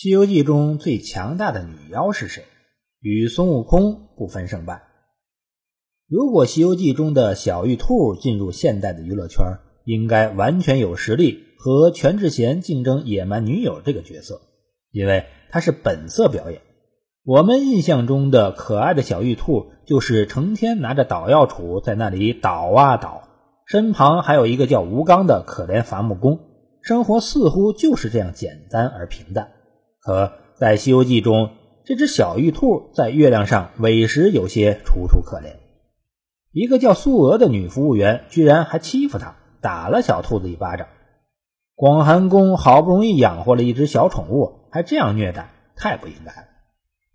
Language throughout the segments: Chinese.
西游记》中最强大的女妖是谁？与孙悟空不分胜败。如果《西游记》中的小玉兔进入现代的娱乐圈，应该完全有实力和全智贤竞争野蛮女友这个角色，因为她是本色表演。我们印象中的可爱的小玉兔，就是成天拿着捣药杵在那里捣啊捣，身旁还有一个叫吴刚的可怜伐木工，生活似乎就是这样简单而平淡。可在《西游记》中，这只小玉兔在月亮上委实有些楚楚可怜。一个叫素娥的女服务员居然还欺负她，打了小兔子一巴掌。广寒宫好不容易养活了一只小宠物，还这样虐待，太不应该了。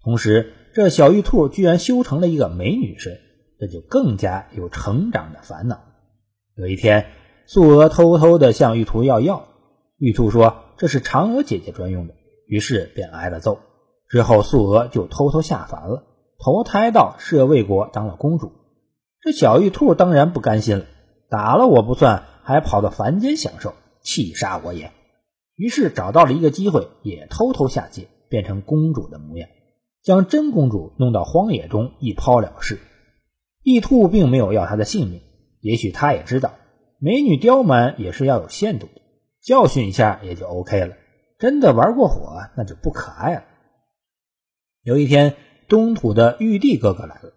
同时，这小玉兔居然修成了一个美女身，这就更加有成长的烦恼。有一天，素娥偷偷地向玉兔要药，玉兔说这是嫦娥姐姐专用的，于是便挨了揍。之后，素娥就偷偷下凡了，投胎到舍卫国当了公主。这小玉兔当然不甘心了，打了我不算，还跑到凡间享受，气煞我也。于是找到了一个机会，也偷偷下界，变成公主的模样。将真公主弄到荒野中一抛了事，玉兔并没有要她的性命。也许他也知道，美女刁蛮也是要有限度的，教训一下也就 OK 了。真的玩过火，那就不可爱了。有一天，东土的玉帝哥哥来了，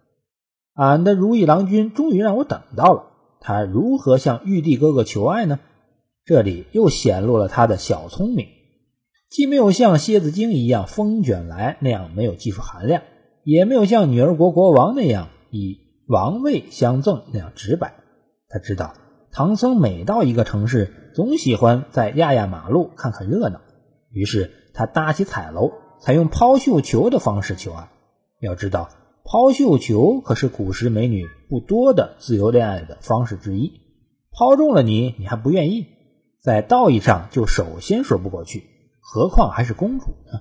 俺的如意郎君终于让我等到了。他如何向玉帝哥哥求爱呢？这里又显露了他的小聪明。既没有像蝎子精一样风卷来那样没有技术含量，也没有像女儿国国王那样以王位相赠那样直白。他知道唐僧每到一个城市，总喜欢在压压马路看看热闹，于是他搭起彩楼，采用抛绣球的方式求爱。要知道，抛绣球可是古时美女不多的自由恋爱的方式之一。抛中了你，你还不愿意，在道义上就首先说不过去。何况还是公主呢？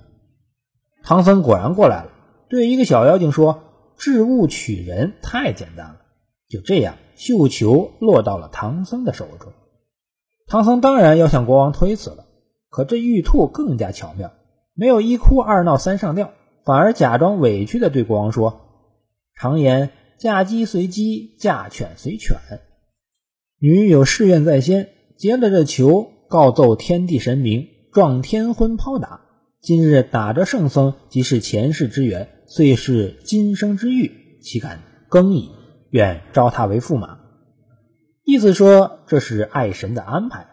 唐僧果然过来了，对一个小妖精说：“置物取人太简单了。”就这样，绣球落到了唐僧的手中。唐僧当然要向国王推辞了，可这玉兔更加巧妙，没有一哭二闹三上吊，反而假装委屈的对国王说：“常言嫁鸡随鸡，嫁犬随犬。女有誓愿在先，结了这球，告奏天地神明。”撞天婚抛打，今日打着圣僧，即是前世之缘，遂是今生之遇，岂敢更矣？愿招他为驸马。意思说这是爱神的安排，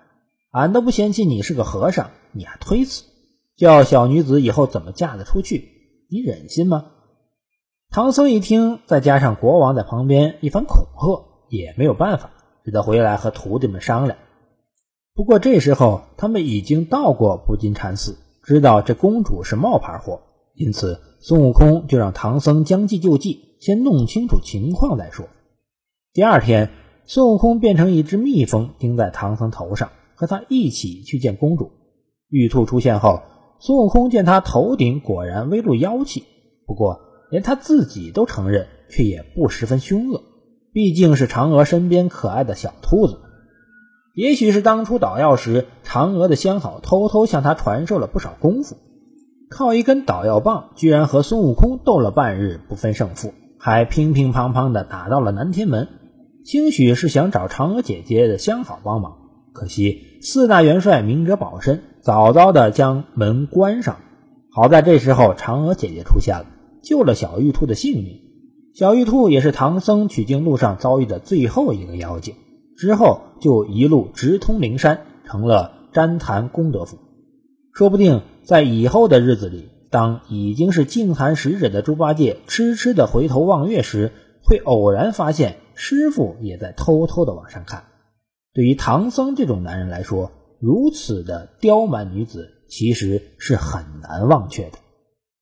俺都不嫌弃你是个和尚，你还推辞，叫小女子以后怎么嫁得出去？你忍心吗？唐僧一听，再加上国王在旁边一番恐吓，也没有办法，只得回来和徒弟们商量。不过这时候，他们已经到过不金禅寺，知道这公主是冒牌货，因此孙悟空就让唐僧将计就计，先弄清楚情况再说。第二天，孙悟空变成一只蜜蜂，钉在唐僧头上，和他一起去见公主。玉兔出现后，孙悟空见他头顶果然微露妖气，不过连他自己都承认，却也不十分凶恶，毕竟是嫦娥身边可爱的小兔子。也许是当初捣药时，嫦娥的相好偷偷向他传授了不少功夫，靠一根捣药棒，居然和孙悟空斗了半日不分胜负，还乒乒乓乓的打到了南天门。兴许是想找嫦娥姐姐的相好帮忙，可惜四大元帅明哲保身，早早的将门关上。好在这时候嫦娥姐姐出现了，救了小玉兔的性命。小玉兔也是唐僧取经路上遭遇的最后一个妖精。之后就一路直通灵山，成了旃檀功德府。说不定在以后的日子里，当已经是净坛使者的猪八戒痴痴的回头望月时，会偶然发现师傅也在偷偷的往上看。对于唐僧这种男人来说，如此的刁蛮女子其实是很难忘却的。